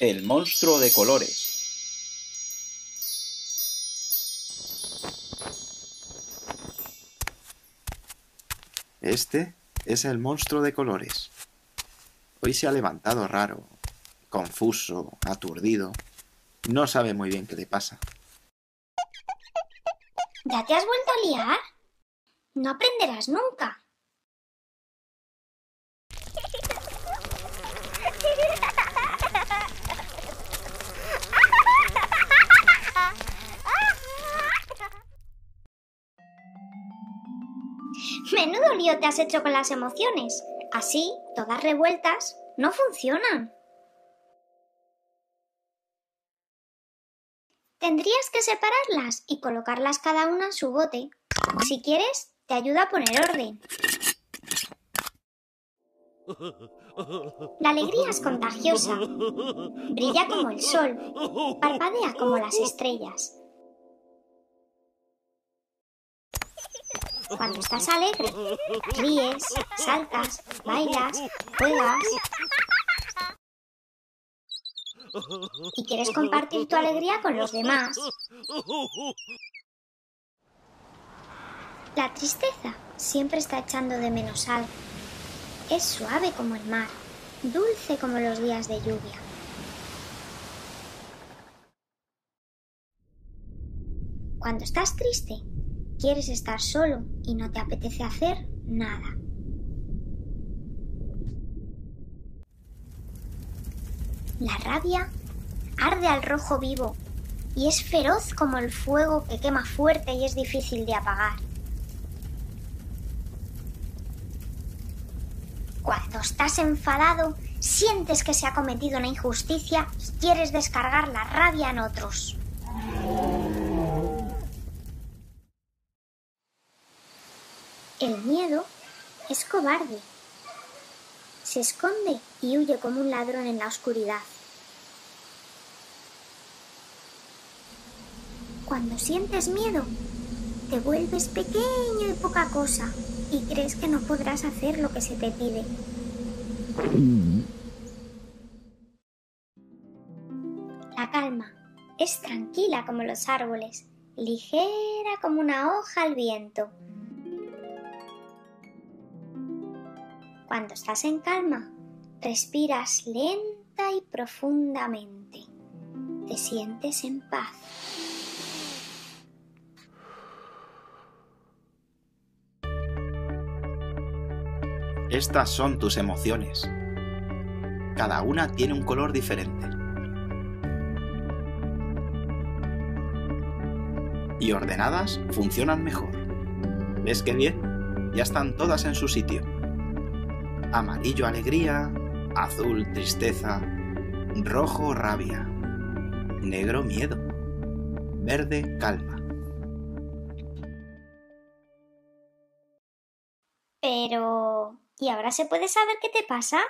El monstruo de colores. Este es el monstruo de colores. Hoy se ha levantado raro, confuso, aturdido. No sabe muy bien qué le pasa. ¿Ya te has vuelto a liar? No aprenderás nunca. Menudo lío te has hecho con las emociones. Así, todas revueltas, no funcionan. Tendrías que separarlas y colocarlas cada una en su bote. Si quieres, te ayuda a poner orden. La alegría es contagiosa. Brilla como el sol. Parpadea como las estrellas. Cuando estás alegre, ríes, saltas, bailas, juegas. Y quieres compartir tu alegría con los demás. La tristeza siempre está echando de menos algo. Es suave como el mar, dulce como los días de lluvia. Cuando estás triste, quieres estar solo y no te apetece hacer nada. La rabia arde al rojo vivo y es feroz como el fuego que quema fuerte y es difícil de apagar. Cuando estás enfadado, sientes que se ha cometido una injusticia y quieres descargar la rabia en otros. El miedo es cobarde. Se esconde y huye como un ladrón en la oscuridad. Cuando sientes miedo, te vuelves pequeño y poca cosa y crees que no podrás hacer lo que se te pide. La calma es tranquila como los árboles, ligera como una hoja al viento. Cuando estás en calma, respiras lenta y profundamente. Te sientes en paz. Estas son tus emociones. Cada una tiene un color diferente. Y ordenadas funcionan mejor. ¿Ves qué bien? Ya están todas en su sitio. Amarillo alegría, azul tristeza, rojo rabia, negro miedo, verde calma. Pero... ¿Y ahora se puede saber qué te pasa?